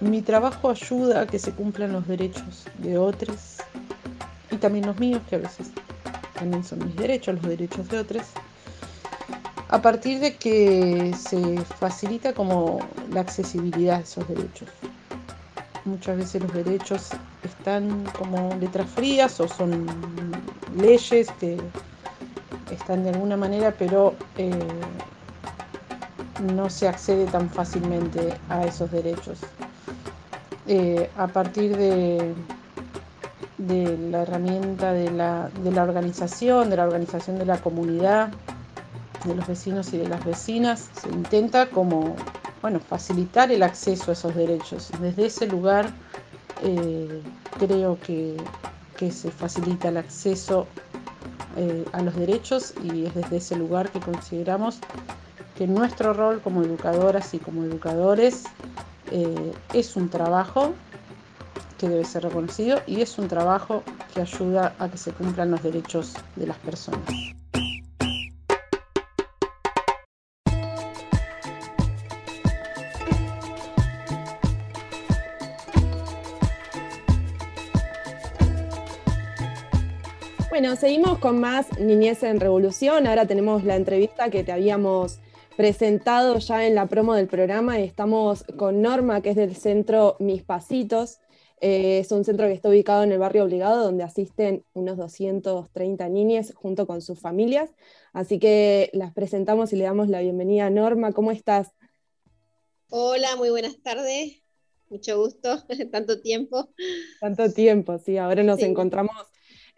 mi trabajo ayuda a que se cumplan los derechos de otros y también los míos, que a veces también son mis derechos, los derechos de otros, a partir de que se facilita como la accesibilidad a esos derechos. Muchas veces los derechos están como letras frías o son leyes que están de alguna manera, pero eh, no se accede tan fácilmente a esos derechos. Eh, a partir de, la herramienta de la, de la organización, de la organización de la comunidad, de los vecinos y de las vecinas, se intenta como bueno, facilitar el acceso a esos derechos. Desde ese lugar eh, creo que, se facilita el acceso eh, a los derechos y es desde ese lugar que consideramos que nuestro rol como educadoras y como educadores eh, es un trabajo que debe ser reconocido y es un trabajo que ayuda a que se cumplan los derechos de las personas. Bueno, seguimos con más Niñez en Revolución. Ahora tenemos la entrevista que te habíamos presentado ya en la promo del programa y estamos con Norma, que es del centro Mis Pasitos. Eh, es un centro que está ubicado en el barrio Obligado, donde asisten unos 230 niñas junto con sus familias. Así que las presentamos y le damos la bienvenida a Norma. ¿Cómo estás? Hola, muy buenas tardes. Mucho gusto, tanto tiempo. Tanto tiempo, sí. Ahora nos encontramos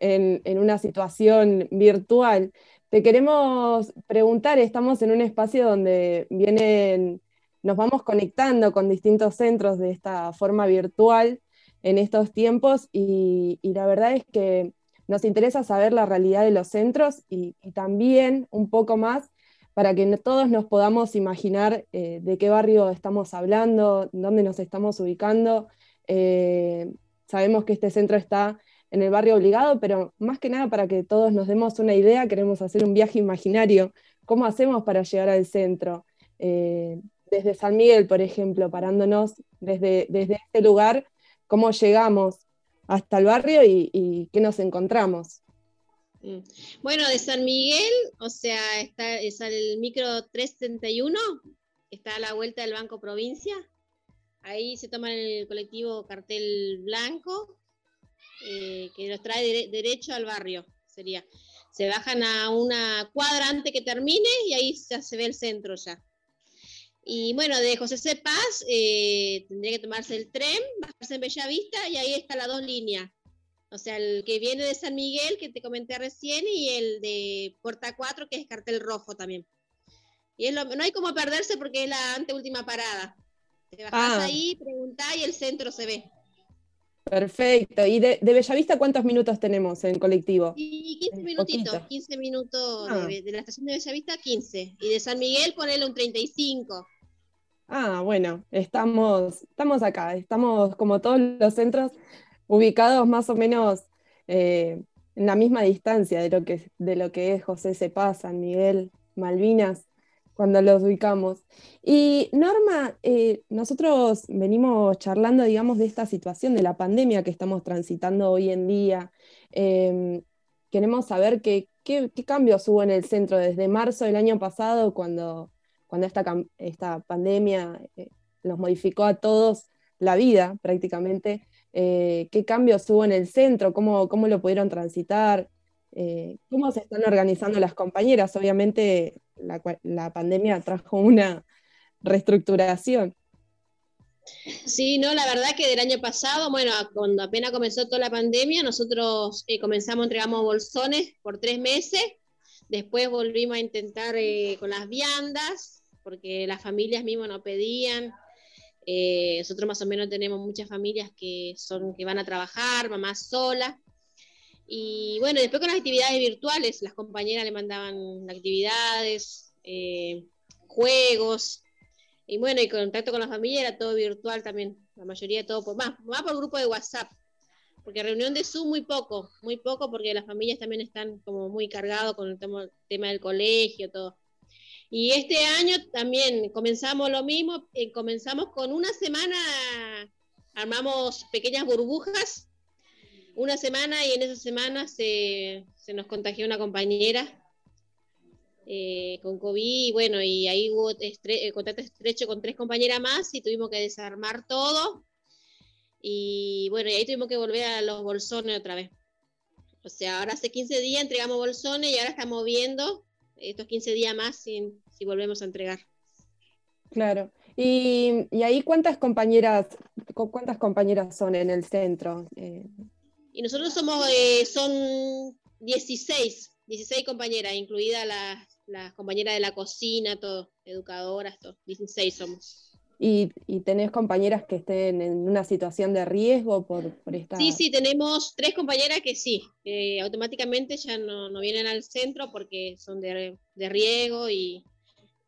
en, una situación virtual. Te queremos preguntar, estamos en un espacio donde vienen, nos vamos conectando con distintos centros de esta forma virtual en estos tiempos y, la verdad es que nos interesa saber la realidad de los centros y, también un poco más para que todos nos podamos imaginar eh, de qué barrio estamos hablando, dónde nos estamos ubicando. Eh, sabemos que este centro está en el barrio obligado, pero más que nada para que todos nos demos una idea, queremos hacer un viaje imaginario. ¿Cómo hacemos para llegar al centro? Eh, desde San Miguel, por ejemplo, parándonos desde, desde este lugar, ¿cómo llegamos hasta el barrio y, qué nos encontramos? Mm. Bueno, de San Miguel, o sea, está, es el micro 371, está a la vuelta del Banco Provincia. Ahí se toma el colectivo Cartel Blanco, eh, que los trae derecho al barrio, sería. Se bajan a una cuadra antes que termine y ahí ya se ve el centro ya. Y bueno, de José C. Paz eh, tendría que tomarse el tren, bajarse en Bellavista y ahí está las dos líneas. O sea, el que viene de San Miguel, que te comenté recién, y el de Puerta 4, que es cartel rojo también. Y no hay como perderse porque es la anteúltima parada. Te bajás ah. ahí, preguntás y el centro se ve. Perfecto. ¿Y de, Bellavista cuántos minutos tenemos en colectivo? Y 15 minutitos, 15 minutos ah. de, la estación de Bellavista, 15. Y de San Miguel ponele un 35. Ah, bueno, estamos, estamos acá, estamos como todos los centros ubicados más o menos eh, en la misma distancia de lo que, de lo que es José Cepá, San Miguel, Malvinas cuando los ubicamos. Y Norma, eh, nosotros venimos charlando, digamos, de esta situación de la pandemia que estamos transitando hoy en día. Em, queremos saber qué, qué, cambios hubo en el centro desde marzo del año pasado, cuando, cuando esta, esta pandemia eh, nos modificó a todos la vida prácticamente. Eh, ¿Qué cambios hubo en el centro? ¿Cómo, cómo lo pudieron transitar? ¿Cómo se están organizando las compañeras? Obviamente la, pandemia trajo una reestructuración. Sí, no, la verdad que del año pasado, bueno, cuando apenas comenzó toda la pandemia, nosotros eh, comenzamos, entregamos bolsones por tres meses, después volvimos a intentar eh, con las viandas, porque las familias mismas no pedían. Eh, nosotros más o menos tenemos muchas familias que son que van a trabajar, mamás solas, y bueno, después con las actividades virtuales, las compañeras le mandaban actividades, eh, juegos, y bueno, y contacto con la familia era todo virtual también, la mayoría todo por más, más por grupo de WhatsApp, porque reunión de Zoom muy poco, muy poco porque las familias también están como muy cargados con el tema, del colegio, todo. Y este año también comenzamos lo mismo, eh, comenzamos con una semana, armamos pequeñas burbujas, una semana y en esa semana se, nos contagió una compañera eh, con COVID y bueno, y ahí hubo eh, contacto estrecho con tres compañeras más y tuvimos que desarmar todo. Y bueno, y ahí tuvimos que volver a los bolsones otra vez. O sea, ahora hace 15 días entregamos bolsones y ahora estamos viendo estos 15 días más si, si volvemos a entregar. Claro. Y, ahí cuántas compañeras, cuántas compañeras son en el centro? Eh, y nosotros somos, eh, son 16, 16 compañeras, incluidas las, las compañeras de la cocina, todo, educadoras, todo, 16 somos. ¿Y, tenés compañeras que estén en una situación de riesgo por, por esta...? Sí, sí, tenemos tres compañeras que sí, automáticamente ya no, no, vienen al centro porque son de, de riesgo y,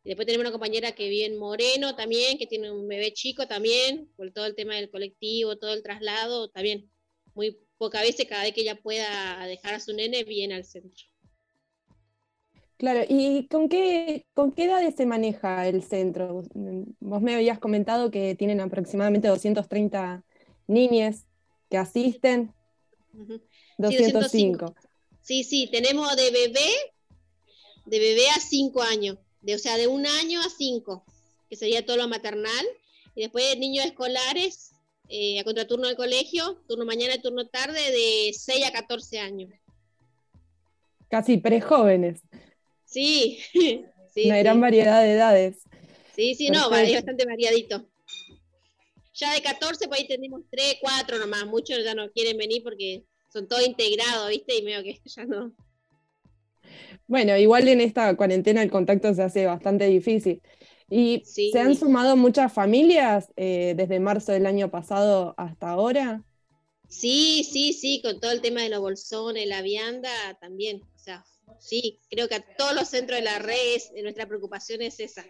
después tenemos una compañera que vive en Moreno también, que tiene un bebé chico también, por todo el tema del colectivo, todo el traslado, también muy pocas veces cada vez que ella pueda dejar a su nene viene al centro. Claro, ¿y con qué, con qué edades se maneja el centro? Vos me habías comentado que tienen aproximadamente 230 niñas que asisten. 205. Sí, sí, tenemos de bebé, de bebé a 5 años, de, o sea, de un año a 5, que sería todo lo maternal. Y después niños escolares, eh, a contraturno del colegio, turno mañana y turno tarde, de 6 a 14 años. Casi prejóvenes. Sí, sí. Una gran variedad de edades. Sí, sí, no, es bastante variadito. Ya de 14, pues ahí tenemos 3, 4 nomás. Muchos ya no quieren venir porque son todos integrados, ¿viste? Y medio que ya no. Bueno, igual en esta cuarentena el contacto se hace bastante difícil. ¿Y se han sumado muchas familias eh, desde marzo del año pasado hasta ahora? Sí, sí, sí, con todo el tema de los bolsones, la vianda también. O sea, sí, creo que a todos los centros de la red nuestra preocupación es esa.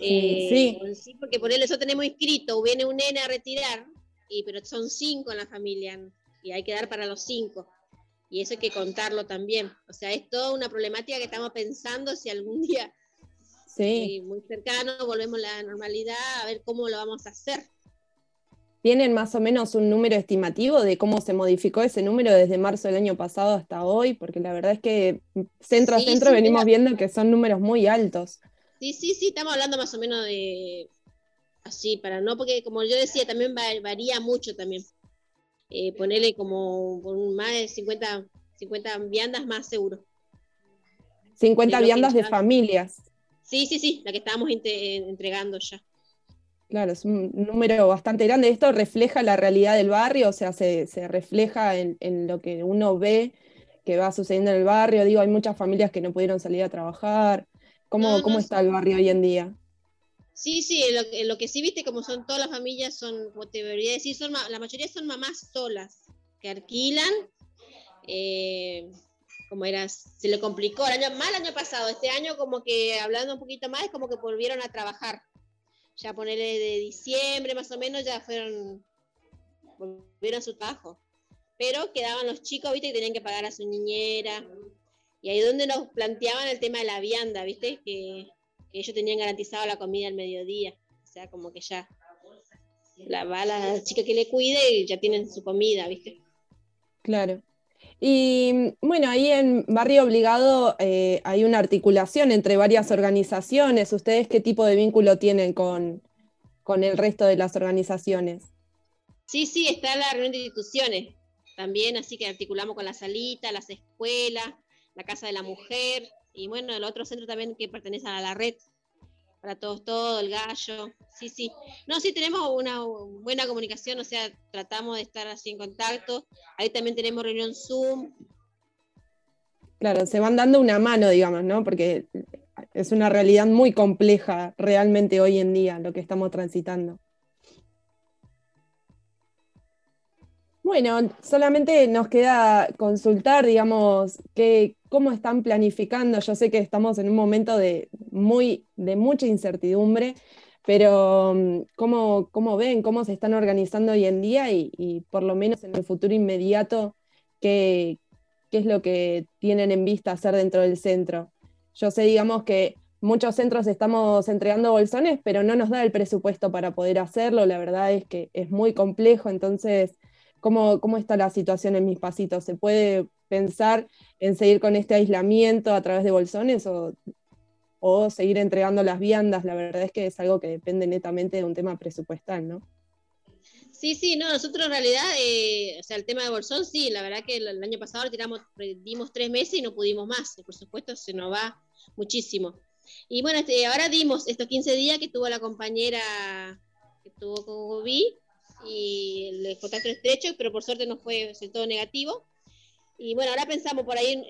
Eh, sí. sí. porque por eso tenemos inscrito, viene un nene a retirar, y, pero son cinco en la familia y hay que dar para los cinco. Y eso hay que contarlo también. O sea, es toda una problemática que estamos pensando si algún día sí. Muy cercano volvemos a la normalidad, a ver cómo lo vamos a hacer. ¿Tienen más o menos un número estimativo de cómo se modificó ese número desde marzo del año pasado hasta hoy? Porque la verdad es que centro a centro venimos viendo que son números muy altos. Sí, sí, sí, estamos hablando más o menos de así, para no, porque como yo decía, también varía mucho también. Eh, ponerle como más de 50, 50 viandas más seguro. 50 viandas de familias. Sí, sí, sí, la que estábamos entregando ya. Claro, es un número bastante grande. Esto refleja la realidad del barrio, o sea, se, refleja en, lo que uno ve que va sucediendo en el barrio. Digo, hay muchas familias que no pudieron salir a trabajar. ¿Cómo, cómo está el barrio hoy en día? Sí, sí, lo, lo, que sí viste, como son todas las familias, son, como te debería decir, son, la mayoría son mamás solas, que alquilan. Eh, como era, se le complicó el año, el año pasado, este año como que hablando un poquito más, como que volvieron a trabajar ya ponerle de diciembre más o menos, ya fueron, volvieron a su trabajo. Pero quedaban los chicos, viste, que tenían que pagar a su niñera. Y ahí donde nos planteaban el tema de la vianda, viste, que, ellos tenían garantizado la comida al mediodía. O sea, como que ya la va la chica que le cuide y ya tienen su comida, viste. Claro. Y bueno, ahí en Barrio Obligado eh, hay una articulación entre varias organizaciones. ¿Ustedes qué tipo de vínculo tienen con, el resto de las organizaciones? Sí, sí, está la reunión de instituciones también, así que articulamos con la salita, las escuelas, la Casa de la Mujer y bueno, el otro centro también que pertenece a la red para todos, todo, el gallo. Sí, sí. No, sí, tenemos una buena comunicación, o sea, tratamos de estar así en contacto. Ahí también tenemos reunión Zoom. Claro, se van dando una mano, digamos, ¿no? Porque es una realidad muy compleja realmente hoy en día lo que estamos transitando. Bueno, solamente nos queda consultar, digamos, cómo están planificando. Yo sé que estamos en un momento de, muy, de mucha incertidumbre, pero mm, ¿cómo, ven, cómo se están organizando hoy en día y, por lo menos en el futuro inmediato, qué, qué es lo que tienen en vista hacer dentro del centro? Yo sé, digamos, que muchos centros estamos entregando bolsones, pero no nos da el presupuesto para poder hacerlo. La verdad es que es muy complejo. Entonces, ¿cómo, cómo está la situación en mis pasitos? ¿Se puede pensar en seguir con este aislamiento a través de bolsones o, o seguir entregando las viandas? La verdad es que es algo que depende netamente de un tema presupuestal, ¿no? Sí, sí, no, nosotros en realidad, eh, o sea, el tema de Bolsón, sí, la verdad que el, año pasado tiramos, dimos tres meses y no pudimos más, por supuesto se nos va muchísimo. Y bueno, este, ahora dimos estos 15 días que tuvo la compañera que tuvo con Gobi y el contacto estrecho, pero por suerte no fue todo negativo. Y bueno, ahora pensamos por ahí,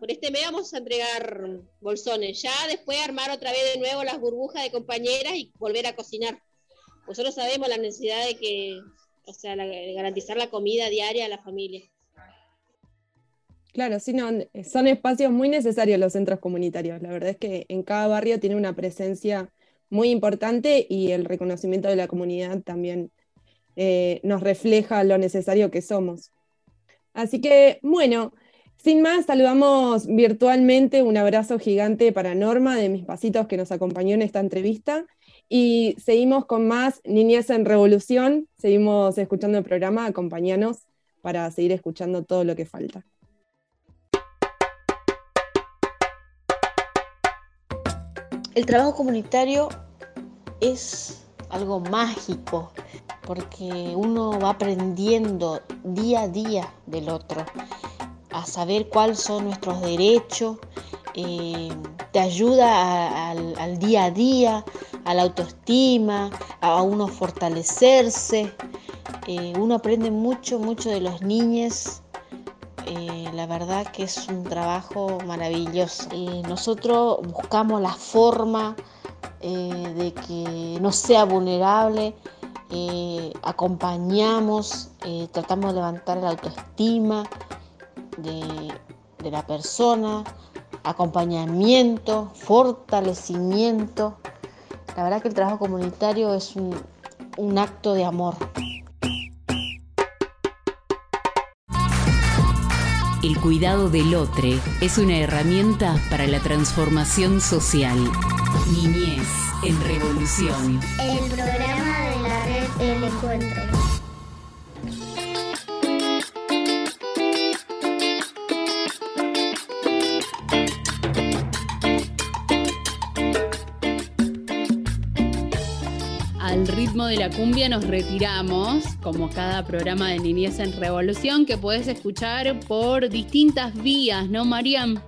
por este mes vamos a entregar bolsones. Ya después armar otra vez de nuevo las burbujas de compañeras y volver a cocinar. Nosotros sabemos la necesidad de que, o sea, garantizar la comida diaria a la familia. Claro, sí, no, son espacios muy necesarios los centros comunitarios. La verdad es que en cada barrio tiene una presencia muy importante y el reconocimiento de la comunidad también eh, nos refleja lo necesario que somos. Así que, bueno, sin más, saludamos virtualmente un abrazo gigante para Norma de Mis Pasitos que nos acompañó en esta entrevista. Y seguimos con más Niñez en Revolución. Seguimos escuchando el programa. Acompáñanos para seguir escuchando todo lo que falta. El trabajo comunitario es algo mágico porque uno va aprendiendo día a día del otro, a saber cuáles son nuestros derechos, eh, te ayuda al, día a día, a la autoestima, a uno fortalecerse. Eh, uno aprende mucho, mucho de los niños eh, la verdad que es un trabajo maravilloso. nosotros buscamos la forma de que no sea vulnerable, eh, acompañamos, tratamos de levantar la autoestima de, la persona, acompañamiento, fortalecimiento. La verdad que el trabajo comunitario es un acto de amor. El cuidado del otro es una herramienta para la transformación social. Niñez en Revolución. El programa El Encuentro. de la cumbia nos retiramos, como cada programa de Niñez en Revolución, que puedes escuchar por distintas vías, ¿no, Mariam?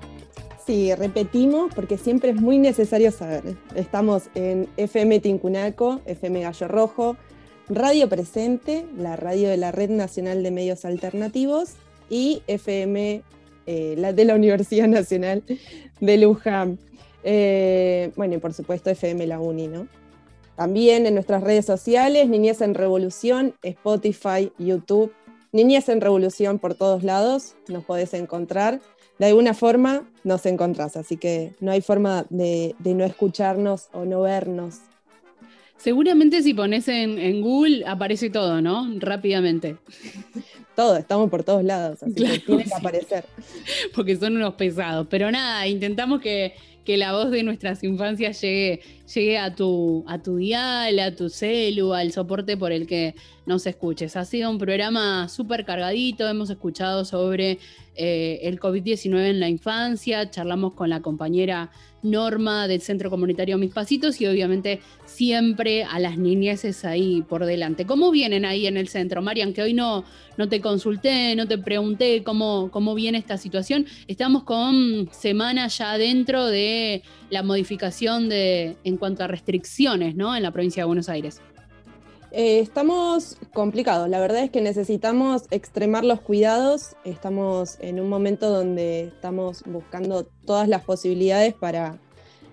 Sí, repetimos porque siempre es muy necesario saber. Estamos en FM Tincunaco, FM Gallo Rojo, Radio Presente, la radio de la Red Nacional de Medios Alternativos, y FM eh, la de la Universidad Nacional de Luján. Eh, bueno, y por supuesto FM La Uni, ¿no? También en nuestras redes sociales, Niñez en Revolución, Spotify, YouTube, Niñez en Revolución por todos lados, nos podés encontrar. De alguna forma nos encontrás, así que no hay forma de, no escucharnos o no vernos. Seguramente si pones en, Google aparece todo, ¿no? Rápidamente. Todo, estamos por todos lados, así que tiene que aparecer. Porque son unos pesados. Pero nada, intentamos que, que la voz de nuestras infancias llegue, llegue a, tu, a tu dial, a tu celu, al soporte por el que nos escuches. Ha sido un programa súper cargadito, hemos escuchado sobre eh, el COVID-19 en la infancia, charlamos con la compañera Norma del Centro Comunitario Mis Pasitos y obviamente siempre a las niñeces ahí por delante. ¿Cómo vienen ahí en el centro? Marian, que hoy no, no te consulté, no te pregunté cómo, cómo viene esta situación. Estamos con semanas ya dentro de la modificación de, cuanto a restricciones ¿no? en la provincia de Buenos Aires. Eh, estamos complicados, la verdad es que necesitamos extremar los cuidados, estamos en un momento donde estamos buscando todas las posibilidades para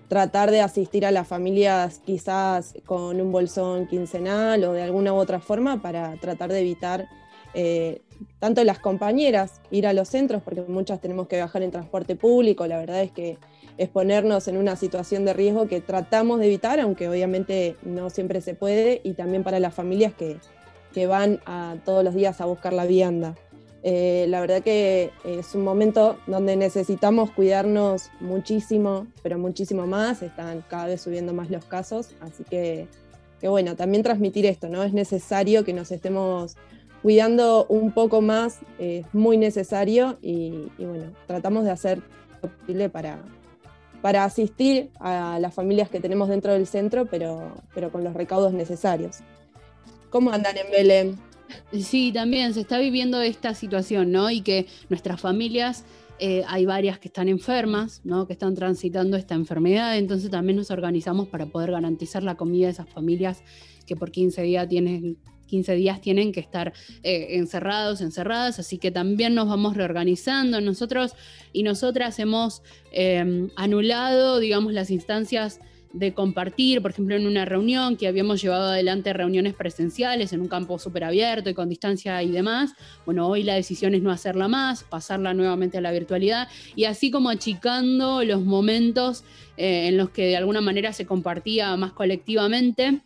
tratar de asistir a las familias quizás con un bolsón quincenal o de alguna u otra forma para tratar de evitar eh, tanto las compañeras ir a los centros, porque muchas tenemos que viajar en transporte público, la verdad es que exponernos en una situación de riesgo que tratamos de evitar, aunque obviamente no siempre se puede, y también para las familias que, van a, todos los días a buscar la vianda. Eh, la verdad que es un momento donde necesitamos cuidarnos muchísimo, pero muchísimo más. Están cada vez subiendo más los casos, así que, bueno, también transmitir esto, ¿no? Es necesario que nos estemos cuidando un poco más, es muy necesario y, bueno, tratamos de hacer posible para, para asistir a las familias que tenemos dentro del centro, pero, pero con los recaudos necesarios. ¿Cómo andan en Belén? Sí, también se está viviendo esta situación, ¿no? Y que nuestras familias, eh, hay varias que están enfermas, ¿no? Que están transitando esta enfermedad, entonces también nos organizamos para poder garantizar la comida de esas familias que por 15 días tienen 15 días tienen que estar eh, encerrados, encerradas, así que también nos vamos reorganizando. Nosotros y nosotras hemos eh, anulado, digamos, las instancias de compartir, por ejemplo, en una reunión que habíamos llevado adelante reuniones presenciales en un campo súper abierto y con distancia y demás. Bueno, hoy la decisión es no hacerla más, pasarla nuevamente a la virtualidad y así como achicando los momentos eh, en los que de alguna manera se compartía más colectivamente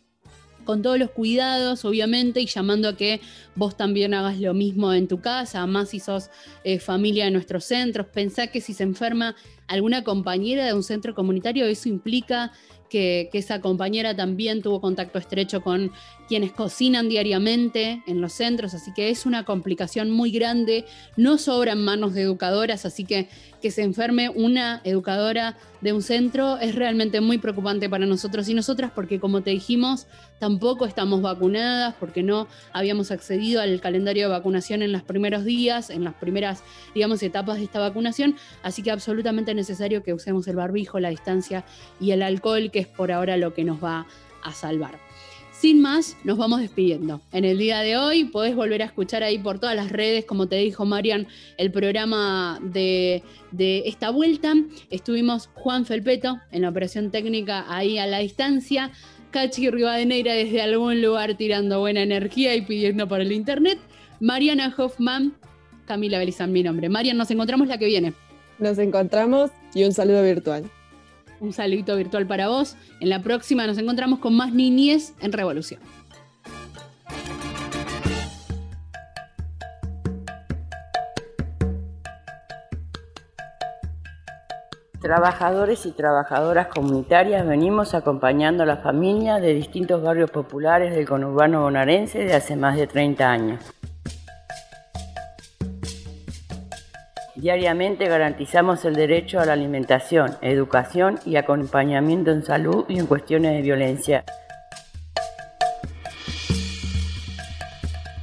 con todos los cuidados, obviamente, y llamando a que vos también hagas lo mismo en tu casa, más si sos eh, familia de nuestros centros. Pensá que si se enferma alguna compañera de un centro comunitario, eso implica que, esa compañera también tuvo contacto estrecho con quienes cocinan diariamente en los centros, así que es una complicación muy grande. No sobran manos de educadoras, así que que se enferme una educadora de un centro es realmente muy preocupante para nosotros y nosotras porque como te dijimos, tampoco estamos vacunadas, porque no habíamos accedido al calendario de vacunación en los primeros días, en las primeras, digamos, etapas de esta vacunación, así que absolutamente necesario que usemos el barbijo, la distancia y el alcohol, que es por ahora lo que nos va a salvar. Sin más, nos vamos despidiendo. En el día de hoy podés volver a escuchar ahí por todas las redes, como te dijo Marian, el programa de, esta vuelta. Estuvimos Juan Felpeto en la operación técnica ahí a la distancia. Cachi Rivadeneira desde algún lugar tirando buena energía y pidiendo por el internet. Mariana Hoffman, Camila Belizán, mi nombre. Marian, nos encontramos la que viene. Nos encontramos y un saludo virtual un saludito virtual para vos. En la próxima nos encontramos con más niñez en Revolución. Trabajadores y trabajadoras comunitarias venimos acompañando a la familia de distintos barrios populares del conurbano bonaerense de hace más de 30 años. Diariamente garantizamos el derecho a la alimentación, educación y acompañamiento en salud y en cuestiones de violencia.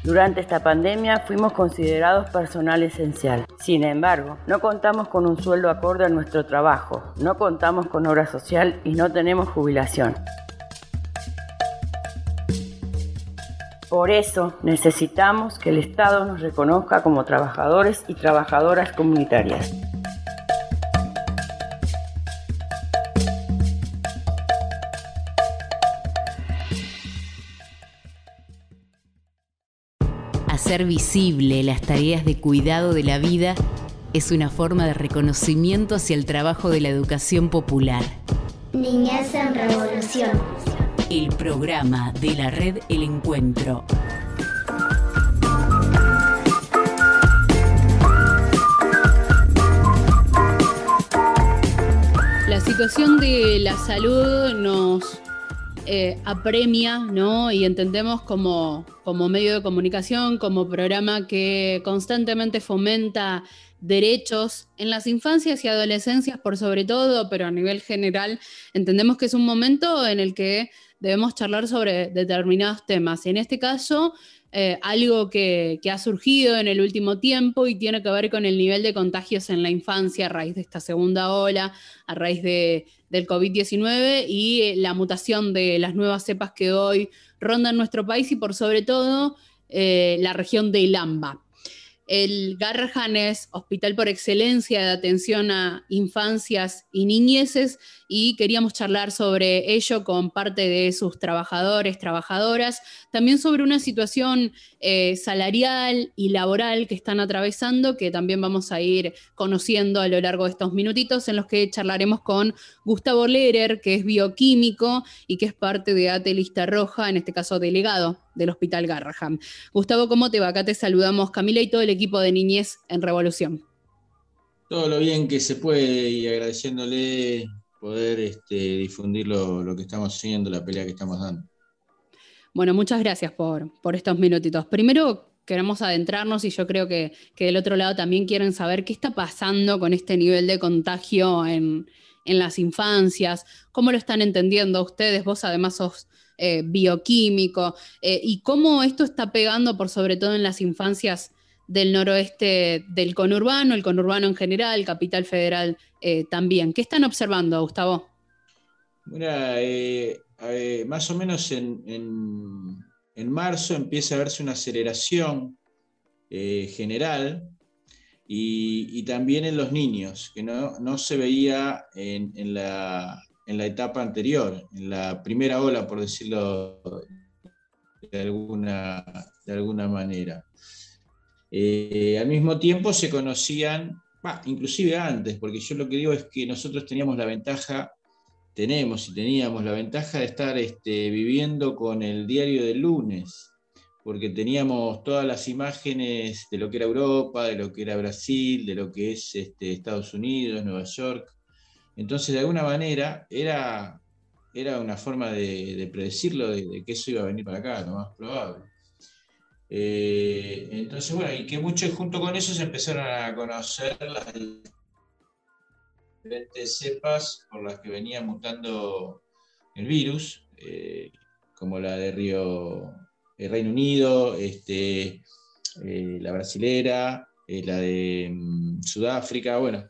Durante esta pandemia fuimos considerados personal esencial. Sin embargo, no contamos con un sueldo acorde a nuestro trabajo, no contamos con obra social y no tenemos jubilación. Por eso necesitamos que el Estado nos reconozca como trabajadores y trabajadoras comunitarias. Hacer visible las tareas de cuidado de la vida es una forma de reconocimiento hacia el trabajo de la educación popular. Niñez en Revolución el programa de la red El Encuentro. La situación de la salud nos eh, apremia, ¿no? Y entendemos como, como medio de comunicación, como programa que constantemente fomenta derechos en las infancias y adolescencias por sobre todo, pero a nivel general entendemos que es un momento en el que debemos charlar sobre determinados temas. En este caso, eh, algo que, ha surgido en el último tiempo y tiene que ver con el nivel de contagios en la infancia a raíz de esta segunda ola, a raíz de, del COVID-19 y eh, la mutación de las nuevas cepas que hoy rondan nuestro país y por sobre todo eh, la región de Ilamba. El Garrahan es hospital por excelencia de atención a infancias y niñeces y queríamos charlar sobre ello con parte de sus trabajadores, trabajadoras, también sobre una situación eh, salarial y laboral que están atravesando, que también vamos a ir conociendo a lo largo de estos minutitos en los que charlaremos con Gustavo Lerer, que es bioquímico y que es parte de Atelista Roja, en este caso delegado del Hospital Garraham. Gustavo, ¿cómo te va? Acá te saludamos Camila y todo el equipo de Niñez en Revolución. Todo lo bien que se puede y agradeciéndole poder este, difundir lo, que estamos haciendo, la pelea que estamos dando. Bueno, muchas gracias por, por estos minutitos. Primero, queremos adentrarnos y yo creo que, del otro lado también quieren saber qué está pasando con este nivel de contagio en, las infancias, cómo lo están entendiendo ustedes, vos además sos eh, bioquímico, eh, y cómo esto está pegando por sobre todo en las infancias del noroeste del conurbano, el conurbano en general, Capital Federal eh, también. ¿Qué están observando, Gustavo? Mira, más o menos en en marzo empieza a verse una aceleración general y, también en los niños, que no, se veía en, la, etapa anterior, en la primera ola, por decirlo de alguna, de alguna manera. Eh, al mismo tiempo se conocían, inclusive antes, porque yo lo que digo es que nosotros teníamos la ventaja tenemos y teníamos la ventaja de estar este, viviendo con el diario del lunes, porque teníamos todas las imágenes de lo que era Europa, de lo que era Brasil, de lo que es este, Estados Unidos, Nueva York. Entonces, de alguna manera, era, era una forma de, predecirlo, de, que eso iba a venir para acá, lo más probable. Eh, entonces, bueno, y que muchos junto con eso se empezaron a conocer las diferentes cepas por las que venía mutando el virus, eh, como la de Río, el eh, Reino Unido, este, la brasilera, la de mm, Sudáfrica, bueno.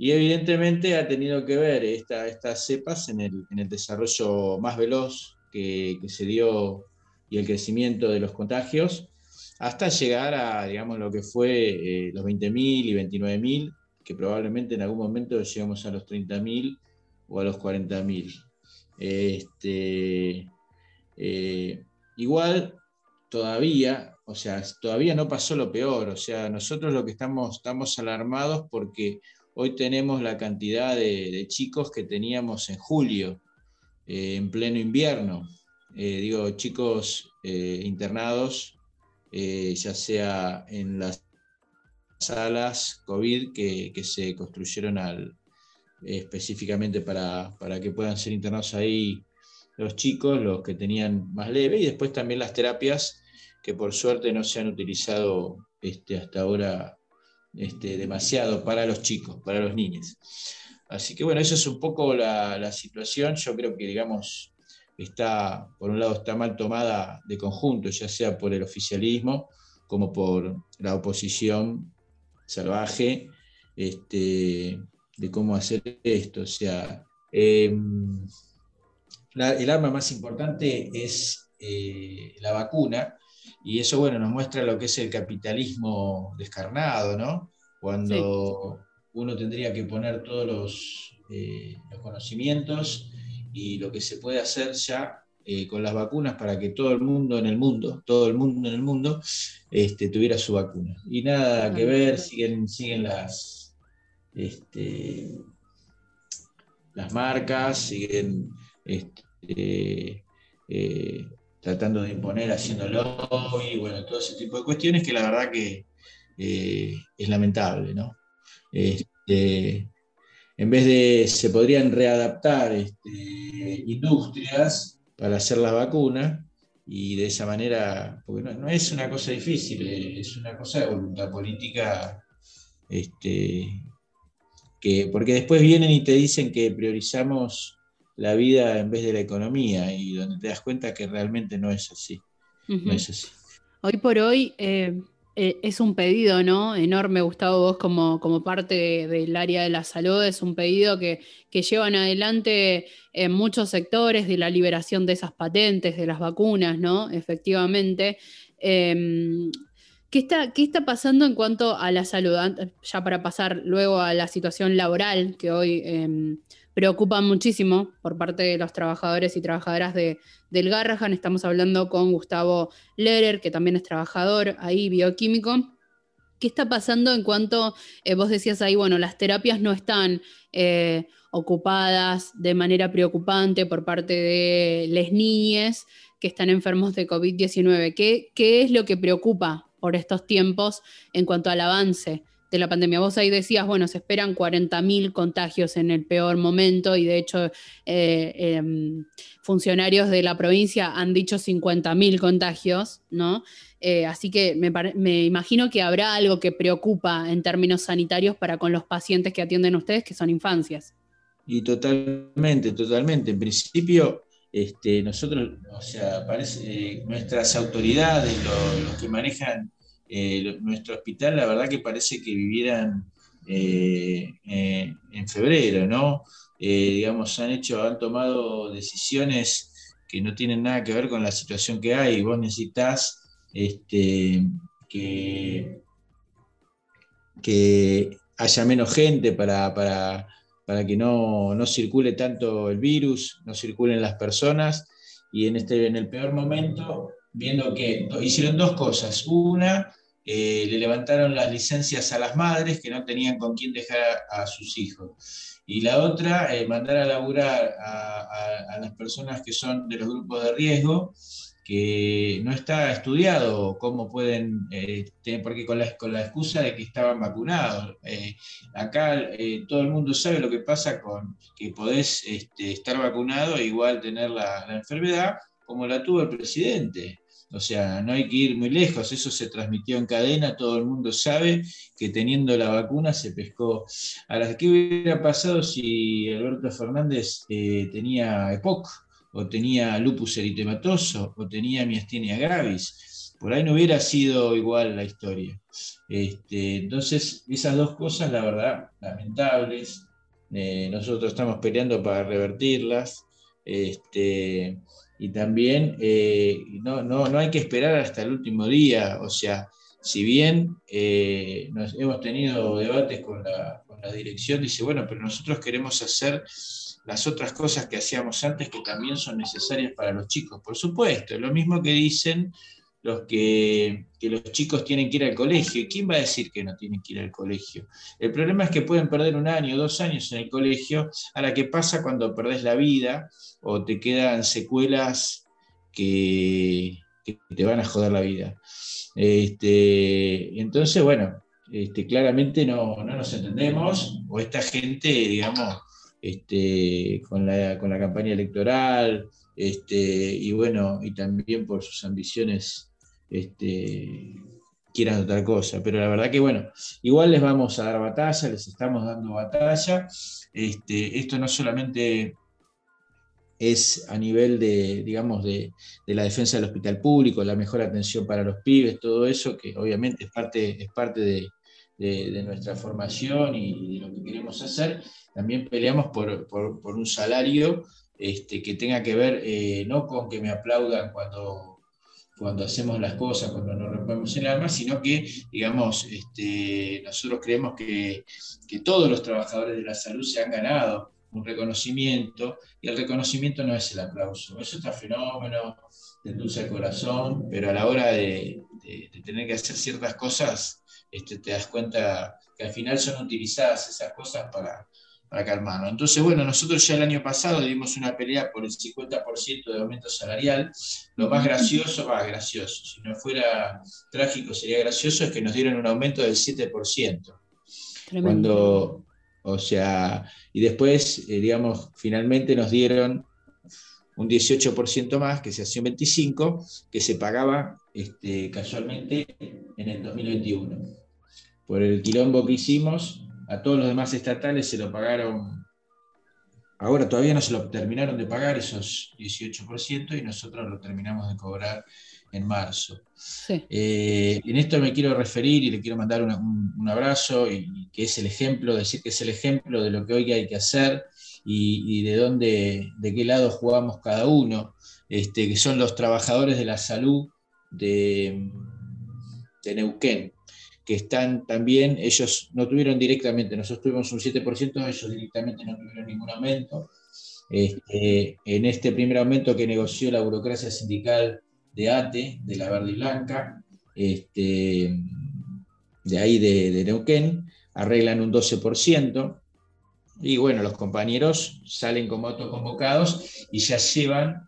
Y evidentemente ha tenido que ver estas cepas en el, desarrollo más veloz que, que, se dio y el crecimiento de los contagios, hasta llegar a, digamos, lo que fue los 20.000 y 29.000 que probablemente en algún momento llegamos a los 30.000 o a los 40.000. Este, eh, igual, todavía, o sea, todavía no pasó lo peor, o sea, nosotros lo que estamos, estamos alarmados porque hoy tenemos la cantidad de, chicos que teníamos en julio, eh, en pleno invierno. Eh, digo, chicos internados, ya sea en las salas COVID que, se construyeron específicamente para, que puedan ser internados ahí los chicos, los que tenían más leve, y después también las terapias que por suerte no se han utilizado este, hasta ahora este, demasiado para los chicos, para los niños. Así que bueno, esa es un poco la, la, situación. Yo creo que, digamos, está, por un lado, está mal tomada de conjunto, ya sea por el oficialismo como por la oposición salvaje este, de cómo hacer esto. O sea, em, el arma más importante es eh, la vacuna, y eso, bueno, nos muestra lo que es el capitalismo descarnado, ¿no? Cuando uno tendría que poner todos los, eh, los conocimientos y lo que se puede hacer ya eh, con las vacunas para que todo el mundo en el mundo, todo el mundo en el mundo, este, tuviera su vacuna. Y nada que ver, siguen, siguen las, este, las marcas, siguen este, eh, tratando de imponer, haciendo lobby, bueno, todo ese tipo de cuestiones que la verdad que eh, es lamentable, ¿no? Este, en vez de, se podrían readaptar industrias para hacer la vacuna y de esa manera, porque no, es una cosa difícil, eh, es una cosa de voluntad política, este, que, porque después vienen y te dicen que priorizamos la vida en vez de la economía y donde te das cuenta que realmente no es así. no es así. Hoy por hoy, eh, eh, es un pedido, ¿no? Enorme, Gustavo, vos como, como parte del área de la salud, es un pedido que, llevan adelante en muchos sectores de la liberación de esas patentes, de las vacunas, ¿no? Efectivamente. Em, ¿qué, está, ¿Qué está pasando en cuanto a la salud? Ya para pasar luego a la situación laboral, que hoy em, preocupa muchísimo por parte de los trabajadores y trabajadoras de, del Garrahan. Estamos hablando con Gustavo Lehrer, que también es trabajador ahí, bioquímico. ¿Qué está pasando en cuanto, eh, vos decías ahí, bueno, las terapias no están eh, ocupadas de manera preocupante por parte de las niñas? que están enfermos de COVID-19. ¿Qué, ¿Qué es lo que preocupa por estos tiempos en cuanto al avance de la pandemia. Vos ahí decías, bueno, se esperan 40.000 contagios en el peor momento y de hecho eh, em, funcionarios de la provincia han dicho 50.000 contagios, ¿no? Eh, así que me, imagino que habrá algo que preocupa en términos sanitarios para con los pacientes que atienden ustedes, que son infancias. Y totalmente, totalmente. En principio, este, nosotros, o sea, parece, eh, nuestras autoridades, los que manejan eh, nuestro hospital, la verdad que parece que vivieran eh, en febrero, ¿no? digamos, han hecho, han tomado decisiones que no tienen nada que ver con la situación que hay. Vos necesitas este, que, que haya menos gente para, para para que no, circule tanto el virus, no circulen las personas. Y en, este, en el peor momento, viendo que hicieron dos cosas. Una, eh, le levantaron las licencias a las madres que no tenían con quién dejar a, sus hijos. Y la otra, eh, mandar a laburar a, a, las personas que son de los grupos de riesgo que no está estudiado cómo pueden, eh, porque con la, excusa de que estaban vacunados. Eh, acá todo el mundo sabe lo que pasa con que podés este, estar vacunado e igual tener la, enfermedad, como la tuvo el presidente. O sea, no hay que ir muy lejos, eso se transmitió en cadena, todo el mundo sabe que teniendo la vacuna se pescó. Ahora, ¿qué hubiera pasado si Alberto Fernández tenía EPOC? o tenía lupus eritematoso, o tenía miastenia gravis. Por ahí no hubiera sido igual la historia. Este, entonces, esas dos cosas, la verdad, lamentables. Eh, nosotros estamos peleando para revertirlas. Este, y también eh, no, no, no, hay que esperar hasta el último día. O sea, si bien eh, hemos tenido debates con la, con la dirección, dice, bueno, pero nosotros queremos hacer las otras cosas que hacíamos antes que también son necesarias para los chicos. Por supuesto, lo mismo que dicen los que, los chicos tienen que ir al colegio. ¿Y quién va a decir que no tienen que ir al colegio? El problema es que pueden perder un año, dos años en el colegio, a la que pasa cuando perdés la vida o te quedan secuelas que, te van a joder la vida. Este, entonces, bueno, este, claramente no, no nos entendemos, o esta gente, digamos, este, con, la, con, la, campaña electoral, este, y bueno, y también por sus ambiciones este, quieran otra cosa. Pero la verdad que bueno, igual les vamos a dar batalla, les estamos dando batalla. Este, esto no solamente es a nivel de, digamos, de, la defensa del hospital público, la mejor atención para los pibes, todo eso, que obviamente es parte, es parte de, nuestra formación y de lo que queremos hacer, también peleamos por, por, un salario este, que tenga que ver eh, no con que me aplaudan cuando, cuando hacemos las cosas, cuando nos rompemos el alma, sino que, digamos, este, nosotros creemos que, todos los trabajadores de la salud se han ganado un reconocimiento, y el reconocimiento no es el aplauso, eso está fenómeno, te endulce el corazón, pero a la hora de, de tener que hacer ciertas cosas, este, te das cuenta que al final son utilizadas esas cosas para, para calmarnos. Entonces, bueno, nosotros ya el año pasado dimos una pelea por el 50% de aumento salarial. Lo más gracioso, va, gracioso, si no fuera trágico sería gracioso, es que nos dieron un aumento del 7%. Cuando, o sea, y después, eh, digamos, finalmente nos dieron un 18% más, que se hacía un 25%, que se pagaba este, casualmente en el 2021 por el quilombo que hicimos, a todos los demás estatales se lo pagaron, ahora todavía no se lo terminaron de pagar esos 18% y nosotros lo terminamos de cobrar en marzo. Eh, en esto me quiero referir y le quiero mandar un, abrazo y, que es el ejemplo, decir que es el ejemplo de lo que hoy hay que hacer y, de dónde, de qué lado jugamos cada uno, este, que son los trabajadores de la salud de, de Neuquén que están también, ellos no tuvieron directamente, nosotros tuvimos un 7%, ellos directamente no tuvieron ningún aumento. Este, en este primer aumento que negoció la burocracia sindical de ATE, de la Verde y Blanca, este, de ahí de, de Neuquén, arreglan un 12%, y bueno, los compañeros salen como autoconvocados y ya llevan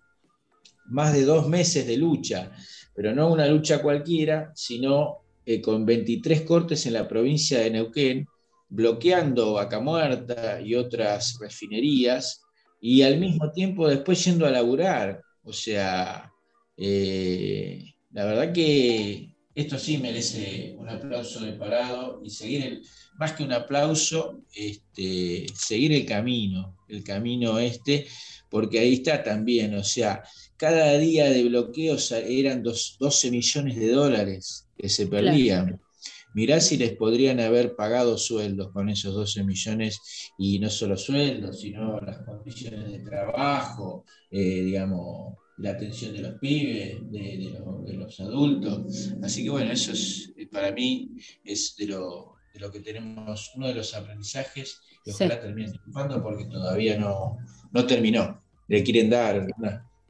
más de dos meses de lucha, pero no una lucha cualquiera, sino eh, con 23 cortes en la provincia de Neuquén, bloqueando Vaca Muerta y otras refinerías, y al mismo tiempo después yendo a laburar. O sea, eh, la verdad que esto sí merece un aplauso de parado y seguir el, más que un aplauso, este, seguir el camino, el camino este, porque ahí está también, o sea, cada día de bloqueos eran 12 millones de dólares que se perdían. Mirá si les podrían haber pagado sueldos con esos 12 millones y no solo sueldos, sino las condiciones de trabajo, eh, digamos, la atención de los pibes, de, los adultos. Así que bueno, eso es para mí es de lo, que tenemos, uno de los aprendizajes y ojalá termine triunfando porque todavía no, no terminó. Le quieren dar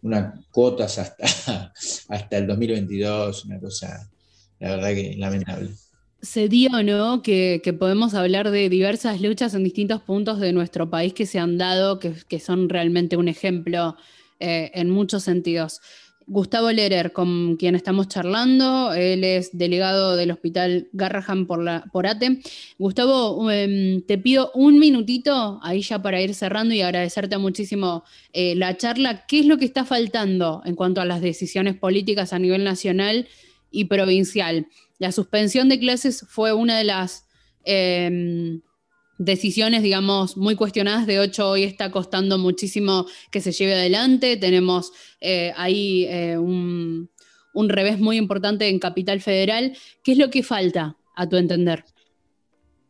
unas cuotas hasta, hasta el 2022, una cosa, la verdad que lamentable se dio, ¿no? Que, podemos hablar de diversas luchas en distintos puntos de nuestro país que se han dado, que, son realmente un ejemplo eh, en muchos sentidos. Gustavo Lerer, con quien estamos charlando, él es delegado del Hospital Garrahan por, la, por ATE. Gustavo, em, te pido un minutito ahí ya para ir cerrando y agradecerte muchísimo eh, la charla. ¿Qué es lo que está faltando en cuanto a las decisiones políticas a nivel nacional y provincial? La suspensión de clases fue una de las em, decisiones, digamos, muy cuestionadas. De hecho, hoy está costando muchísimo que se lleve adelante. Tenemos eh, ahí eh, un, revés muy importante en Capital Federal. ¿Qué es lo que falta, a tu entender?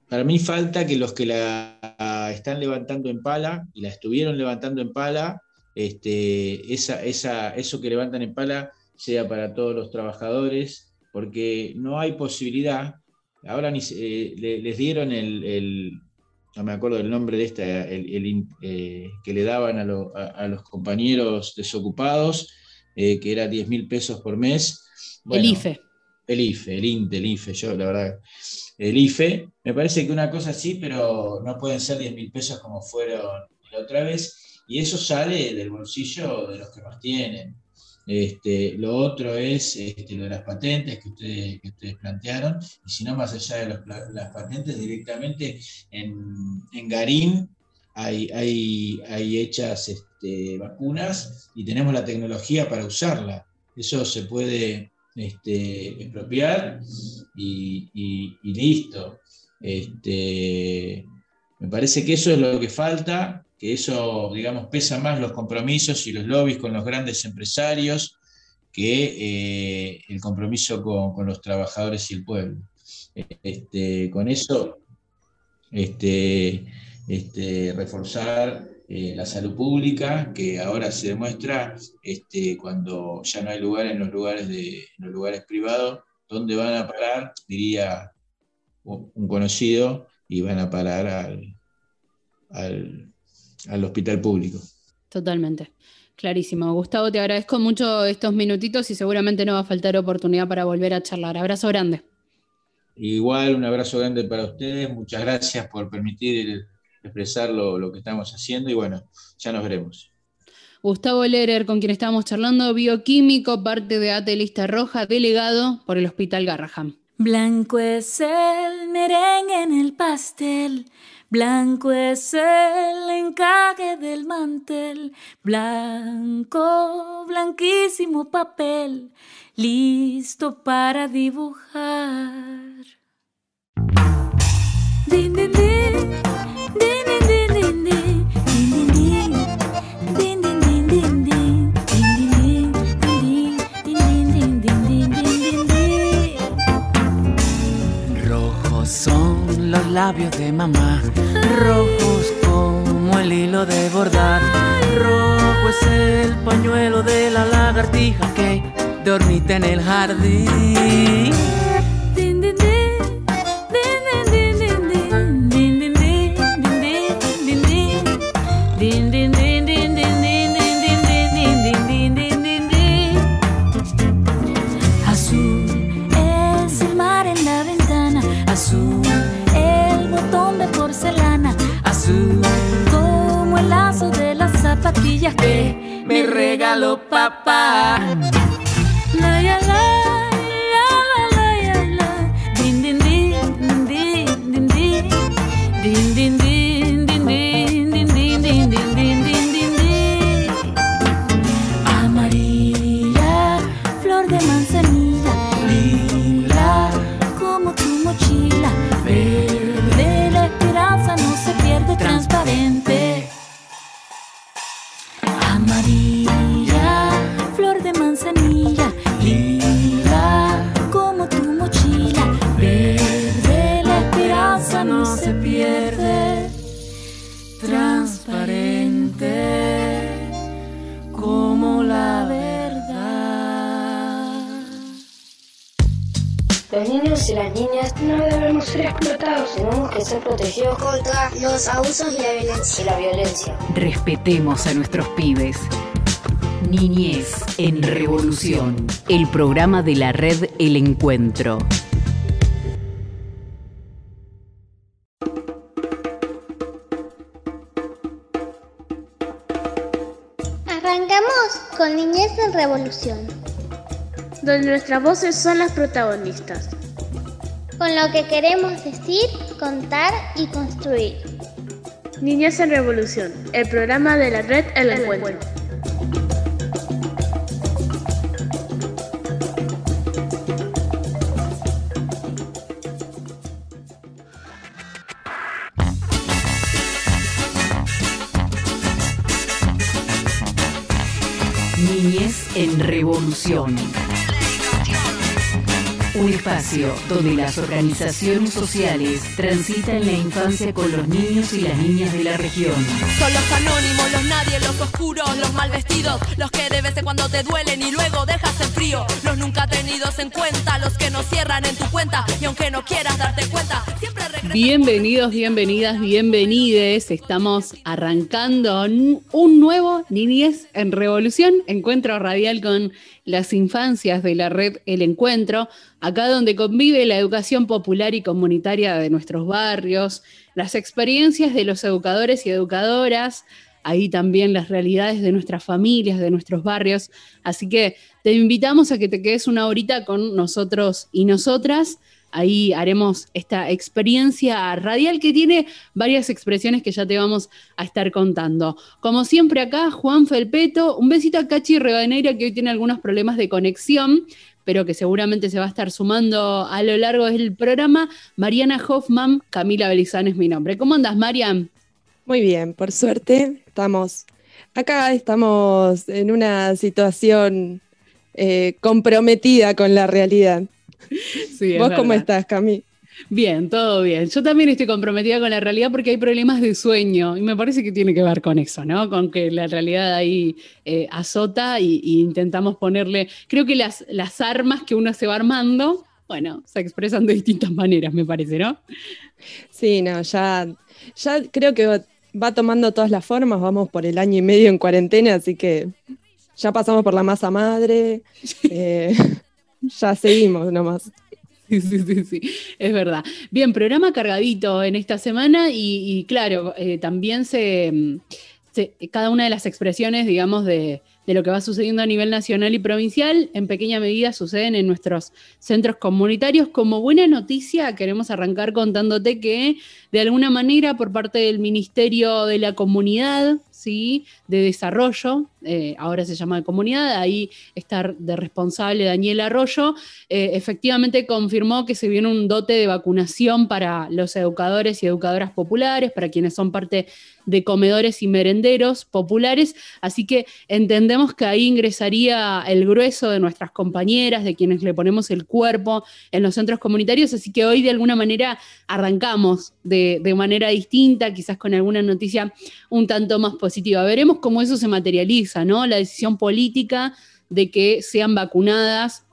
Para mí falta que los que la están levantando en pala y la estuvieron levantando en pala, este, esa, esa, eso que levantan en pala sea para todos los trabajadores porque no hay posibilidad. Ahora eh, les dieron el, no me acuerdo del nombre de esta, el, eh, que le daban a, los compañeros desocupados, eh, que era 10 mil pesos por mes. el IFE. El IFE, el INTE, el IFE, yo la verdad. El IFE, me parece que una cosa sí, pero no pueden ser 10 mil pesos como fueron la otra vez, y eso sale del bolsillo de los que más tienen. Este, lo otro es este, lo de las patentes que ustedes, plantearon, y si no, más allá de las patentes, directamente en, Garín hay, hechas este, vacunas y tenemos la tecnología para usarla. Eso se puede este, expropiar y, listo. Me parece que eso es lo que falta que eso, digamos, pesa más los compromisos y los lobbies con los grandes empresarios que eh, el compromiso con, los trabajadores y el pueblo. Este, con eso, este, este, reforzar eh, la salud pública, que ahora se demuestra este, cuando ya no hay lugar en los lugares, de, los lugares privados, ¿dónde van a parar? Diría un conocido, y van a parar al al hospital público. Totalmente. Clarísimo. Gustavo, te agradezco mucho estos minutitos y seguramente no va a faltar oportunidad para volver a charlar. Abrazo grande. Igual, un abrazo grande para ustedes. Muchas gracias por permitir expresar lo, que estamos haciendo y bueno, ya nos veremos. Gustavo Lerer, con quien estamos charlando, bioquímico, parte de ATE Lista Roja, delegado por el Hospital Garraham. Blanco es el merengue en el pastel Blanco es el encaje del mantel, blanco, blanquísimo papel, listo para dibujar. los labios de mamá, rojos como el hilo de bordar. Rojo es el pañuelo de la lagartija que dormita en el jardín. A nuestros pibes. Niñez en Revolución, el programa de la red El Encuentro. Arrancamos con Niñez en Revolución. donde nuestras voces son las protagonistas. Con lo que queremos decir, contar y construir. Niñez en Revolución, el programa de la red El Encuentro. Niñez en Revolución. Un espacio donde las organizaciones sociales transitan la infancia con los niños y las niñas de la región. Son los anónimos, los nadie, los oscuros, los mal vestidos, los que de vez en cuando te duelen y luego dejas en frío, los nunca tenidos en cuenta, los que no cierran en tu cuenta y aunque no quieras darte cuenta, siempre regresan. Bienvenidos, bienvenidas, bienvenides. Estamos arrancando un un nuevo Niñez en Revolución, encuentro radial con las infancias de la red El Encuentro, acá donde convive la educación popular y comunitaria de nuestros barrios, las experiencias de los educadores y educadoras, ahí también las realidades de nuestras familias, de nuestros barrios. Así que te invitamos a que te quedes una horita con nosotros y nosotras. Ahí haremos esta experiencia radial que tiene varias expresiones que ya te vamos a estar contando. Como siempre acá, Juan Felpeto, un besito a Cachi Rebaneira que hoy tiene algunos problemas de conexión, pero que seguramente se va a estar sumando a lo largo del programa. Mariana Hoffman, Camila Belizán es mi nombre. ¿Cómo andas, Marian? Muy bien, por suerte estamos acá, estamos en una situación eh, comprometida con la realidad. Sí, es ¿Vos cómo estás, Cami? Bien, todo bien. Yo también estoy comprometida con la realidad porque hay problemas de sueño y me parece que tiene que ver con eso, ¿no? Con que la realidad ahí eh, azota y, y intentamos ponerle, creo que las, las armas que uno se va armando, bueno, se expresan de distintas maneras, me parece, ¿no? Sí, no, ya, ya creo que va, va tomando todas las formas, vamos por el año y medio en cuarentena, así que ya pasamos por la masa madre, eh, ya seguimos nomás. Sí, sí, sí, sí, es verdad. Bien, programa cargadito en esta semana y, claro, eh, también se, mm, se- cada una de las expresiones, digamos, de, de lo que va sucediendo a nivel nacional y provincial, en pequeña medida suceden en nuestros centros comunitarios. Como buena noticia, queremos arrancar contándote que de alguna manera por parte del Ministerio de la Comunidad, ¿sí? de Desarrollo, eh, ahora se llama de Comunidad, ahí está de responsable Daniel Arroyo, eh, efectivamente confirmó que se viene un dote de vacunación para los educadores y educadoras populares, para quienes son parte de comedores y merenderos populares, así que entendemos que ahí ingresaría el grueso de nuestras compañeras, de quienes le ponemos el cuerpo en los centros comunitarios, así que hoy de alguna manera arrancamos de, de manera distinta, quizás con alguna noticia un tanto más positiva. Veremos cómo eso se materializa, ¿no? La decisión política de que sean vacunadas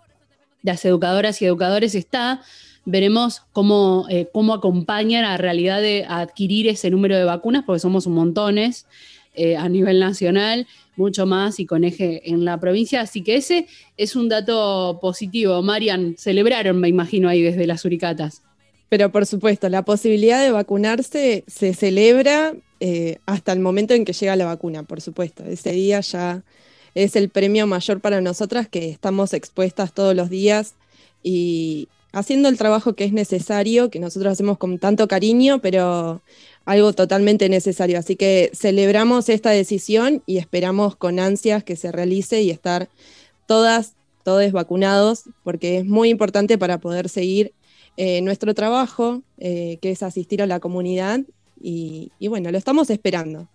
las educadoras y educadores está. Veremos cómo, eh, cómo a la realidad de adquirir ese número de vacunas, porque somos un montones eh, a nivel nacional, mucho más y con eje en la provincia. Así que ese es un dato positivo. Marian, celebraron, me imagino, ahí desde las Uricatas. Pero por supuesto, la posibilidad de vacunarse se celebra eh, hasta el momento en que llega la vacuna, por supuesto. Ese día ya es el premio mayor para nosotras que estamos expuestas todos los días y haciendo el trabajo que es necesario, que nosotros hacemos con tanto cariño, pero algo totalmente necesario. Así que celebramos esta decisión y esperamos con ansias que se realice y estar todas, todos vacunados, porque es muy importante para poder seguir eh, nuestro trabajo, eh, que es asistir a la comunidad. Y, y bueno, lo estamos esperando.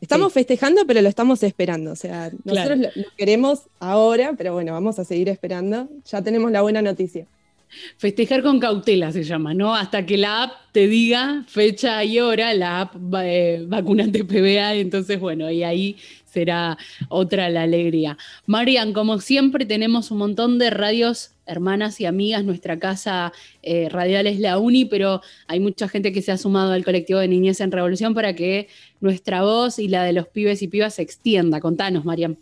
Estamos festejando, pero lo estamos esperando. O sea, nosotros Claro. lo, lo queremos ahora, pero bueno, vamos a seguir esperando. Ya tenemos la buena noticia. Festejar con cautela se llama, ¿no? Hasta que la app te diga fecha y hora, la app va- eh, vacunante PBA, entonces bueno, y ahí será otra la alegría. Marian, como siempre tenemos un montón de radios hermanas y amigas, nuestra casa eh, radial es la UNI, pero hay mucha gente que se ha sumado al colectivo de Niñez en Revolución para que nuestra voz y la de los pibes y pibas se extienda. Contanos, Marian.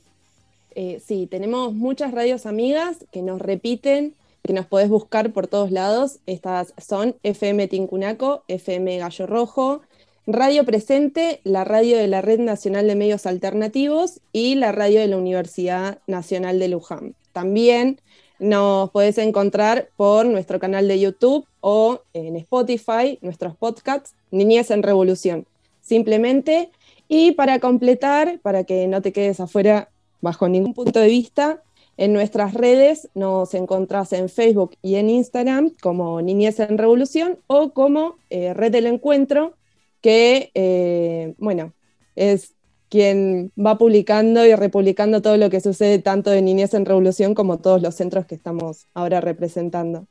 Eh, sí, tenemos muchas radios amigas que nos repiten, que nos podés buscar por todos lados. Estas son FM Tincunaco, FM Gallo Rojo, Radio Presente, la radio de la Red Nacional de Medios Alternativos y la radio de la Universidad Nacional de Luján. También nos podés encontrar por nuestro canal de YouTube o en Spotify, nuestros podcasts, Niñez en Revolución. Simplemente, y para completar, para que no te quedes afuera bajo ningún punto de vista, en nuestras redes nos encontrás en Facebook y en Instagram como Niñez en Revolución o como eh, Red del Encuentro, que, eh, bueno, es quien va publicando y republicando todo lo que sucede tanto de Niñez en Revolución como todos los centros que estamos ahora representando.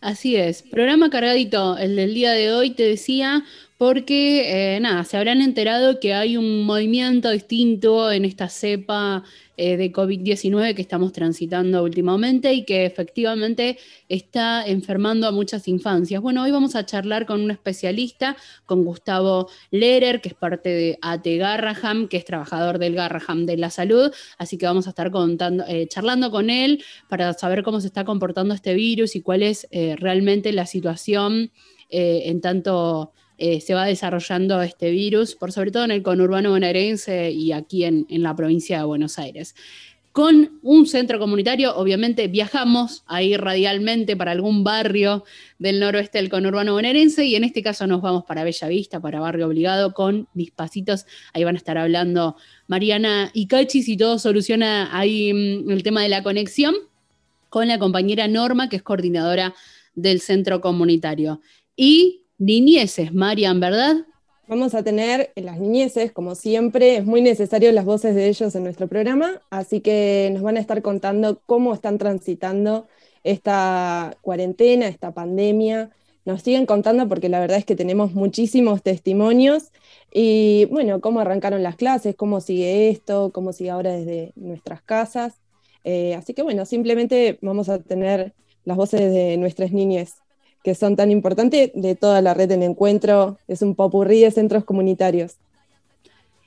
Así es, programa cargadito el del día de hoy, te decía, porque eh, nada, se habrán enterado que hay un movimiento distinto en esta cepa eh, de COVID-19 que estamos transitando últimamente y que efectivamente está enfermando a muchas infancias. Bueno, hoy vamos a charlar con un especialista, con Gustavo Lehrer, que es parte de AT Garraham, que es trabajador del Garraham de la salud, así que vamos a estar contando, eh, charlando con él para saber cómo se está comportando este virus y cuál es realmente la situación en tanto eh, se va desarrollando este virus, por sobre todo en el conurbano bonaerense y aquí en, en la provincia de Buenos Aires. Con un centro comunitario, obviamente viajamos ahí radialmente para algún barrio del noroeste del conurbano bonaerense y en este caso nos vamos para Bella Vista, para Barrio Obligado, con mis pasitos. Ahí van a estar hablando Mariana y Cachi si todo soluciona ahí mm, el tema de la conexión con la compañera Norma, que es coordinadora del centro comunitario. Y niñeces, Marian, ¿verdad? Vamos a tener las niñeces, como siempre, es muy necesario las voces de ellos en nuestro programa, así que nos van a estar contando cómo están transitando esta cuarentena, esta pandemia. Nos siguen contando porque la verdad es que tenemos muchísimos testimonios y bueno, cómo arrancaron las clases, cómo sigue esto, cómo sigue ahora desde nuestras casas. Eh, así que bueno, simplemente vamos a tener las voces de nuestras niñas que son tan importantes de toda la red en encuentro. Es un popurrí de centros comunitarios.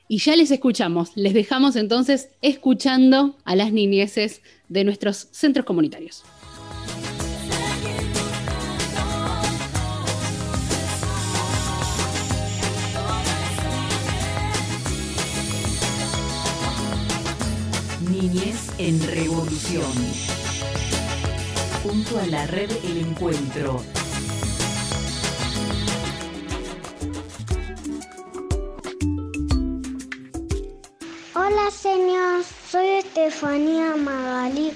Y ya les escuchamos, les dejamos entonces escuchando a las niñeces de nuestros centros comunitarios. Niñez en Revolución. Junto a la red El Encuentro. Hola señor, soy Estefanía Magalí.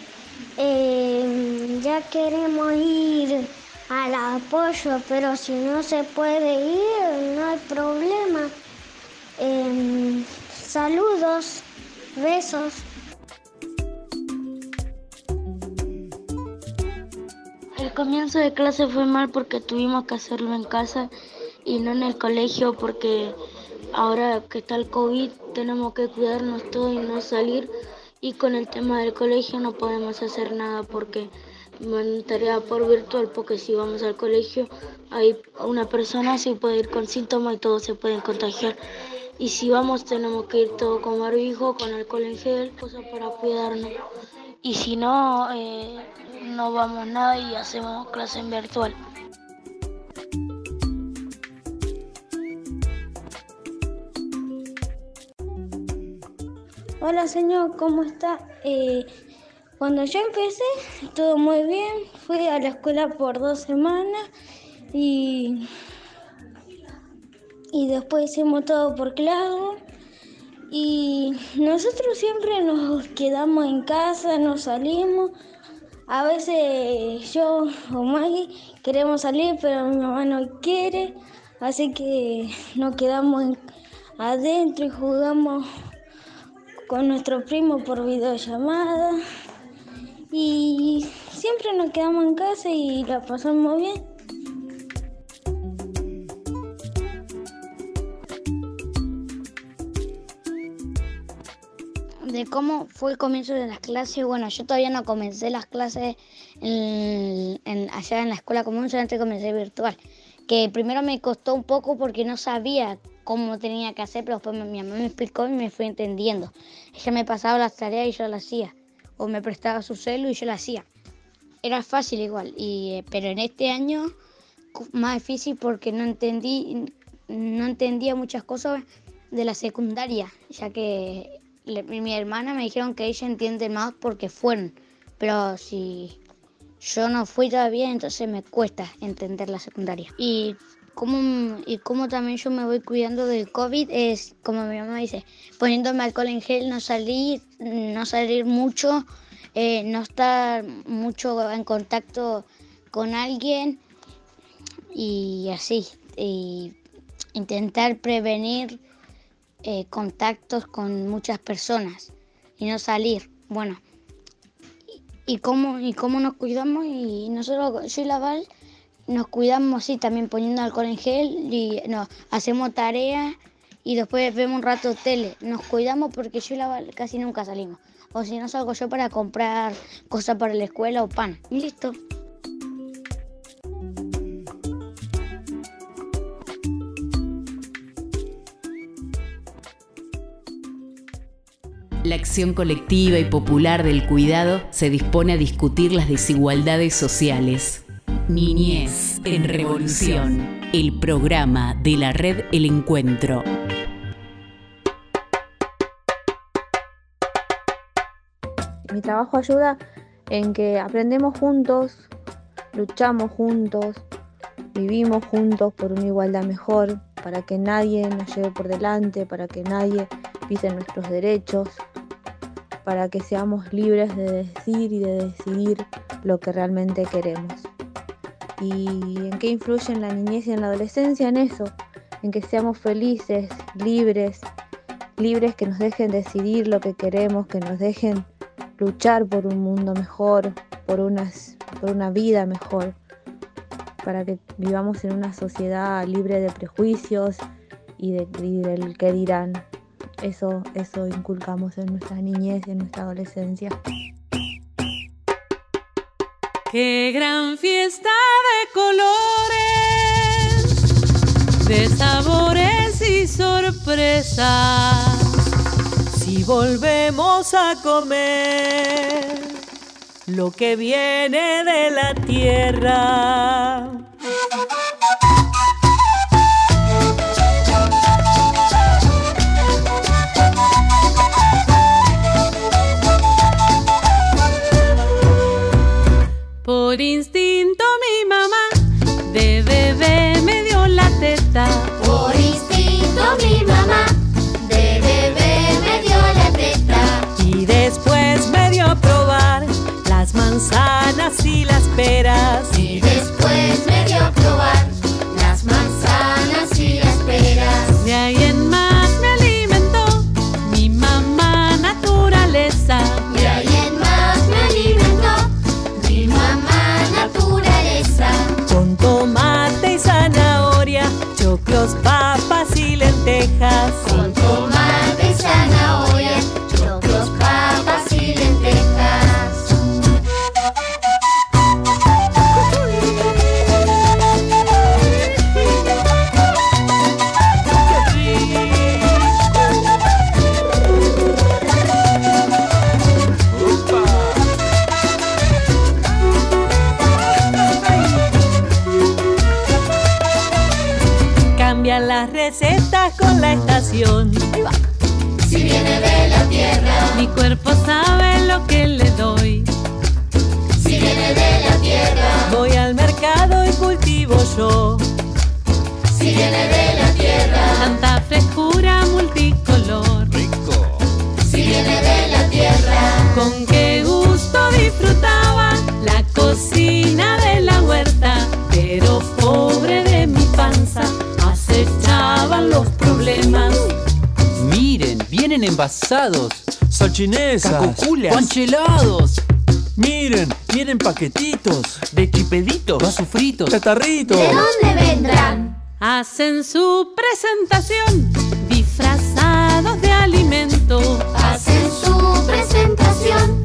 Eh, ya queremos ir al apoyo, pero si no se puede ir, no hay problema. Eh, saludos, besos. El comienzo de clase fue mal porque tuvimos que hacerlo en casa y no en el colegio porque ahora que está el COVID tenemos que cuidarnos todo y no salir. Y con el tema del colegio no podemos hacer nada porque man- tarea por virtual porque si vamos al colegio hay una persona se puede ir con síntomas y todos se pueden contagiar. Y si vamos tenemos que ir todo con barbijo, con alcohol en gel, cosas para cuidarnos. Y si no eh, no vamos nada y hacemos clase en virtual. Hola señor, ¿cómo está? Eh, cuando yo empecé, todo muy bien. Fui a la escuela por dos semanas y, y después hicimos todo por claro. Y nosotros siempre nos quedamos en casa, no salimos. A veces yo o Maggie queremos salir, pero mi mamá no quiere. Así que nos quedamos en- adentro y jugamos con nuestro primo por videollamada. Y siempre nos quedamos en casa y la pasamos bien. de cómo fue el comienzo de las clases. Bueno, yo todavía no comencé las clases en- allá en la escuela común, solamente comencé virtual. Que primero me costó un poco porque no sabía cómo tenía que hacer, pero después mi mamá me explicó y me fui entendiendo. Ella me pasaba las tareas y yo las hacía. O me prestaba su celu y yo las hacía. Era fácil igual, y, eh, pero en este año más difícil porque no entendí, no entendía muchas cosas de la secundaria, ya que le- mi hermana me dijeron que ella entiende más porque fueron, pero si yo no fui todavía, entonces me cuesta entender la secundaria. Y y cómo también yo me voy cuidando del COVID es, como mi mamá dice, poniéndome alcohol en gel, no salir, no salir mucho, eh, no estar mucho en contacto con alguien y así, y intentar prevenir eh, contactos con muchas personas y no salir. Bueno, y, y cómo, y cómo nos cuidamos y nosotros, yo y la Val, nos cuidamos así también poniendo alcohol en gel y no, hacemos tareas y después vemos un rato tele. Nos cuidamos porque yo y la casi nunca salimos. O si no salgo yo para comprar cosas para la escuela o pan. Y listo. La acción colectiva y popular del cuidado se dispone a discutir las desigualdades sociales. Niñez en Revolución, el programa de la red El Encuentro. Mi trabajo ayuda en que aprendemos juntos, luchamos juntos, vivimos juntos por una igualdad mejor, para que nadie nos lleve por delante, para que nadie pise nuestros derechos, para que seamos libres de decir y de decidir lo que realmente queremos. ¿Y en qué influye en la niñez y en la adolescencia? En eso, en que seamos felices, libres, libres que nos dejen decidir lo que queremos, que nos dejen luchar por un mundo mejor, por, una vida mejor, para que vivamos en una sociedad libre de prejuicios y, de, del que dirán. Eso, eso inculcamos en nuestra niñez y en nuestra adolescencia. Qué gran fiesta de colores, de sabores y sorpresas. Si volvemos a comer lo que viene de la tierra. Manzanas y las peras. Y después me dio a probar envasados, salchinesas, cacoculas, panchelados. Miren, vienen paquetitos de chipeditos, vasos fritos, chatarritos. ¿De dónde vendrán? Hacen su presentación disfrazados de alimento. Hacen su presentación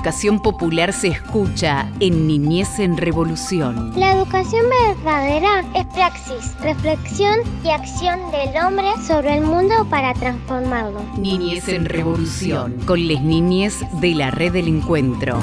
educación popular se escucha en Niñez en Revolución. La educación verdadera es praxis, reflexión y acción del hombre sobre el mundo para transformarlo. Niñez en Revolución, con las niñez de la Red del Encuentro.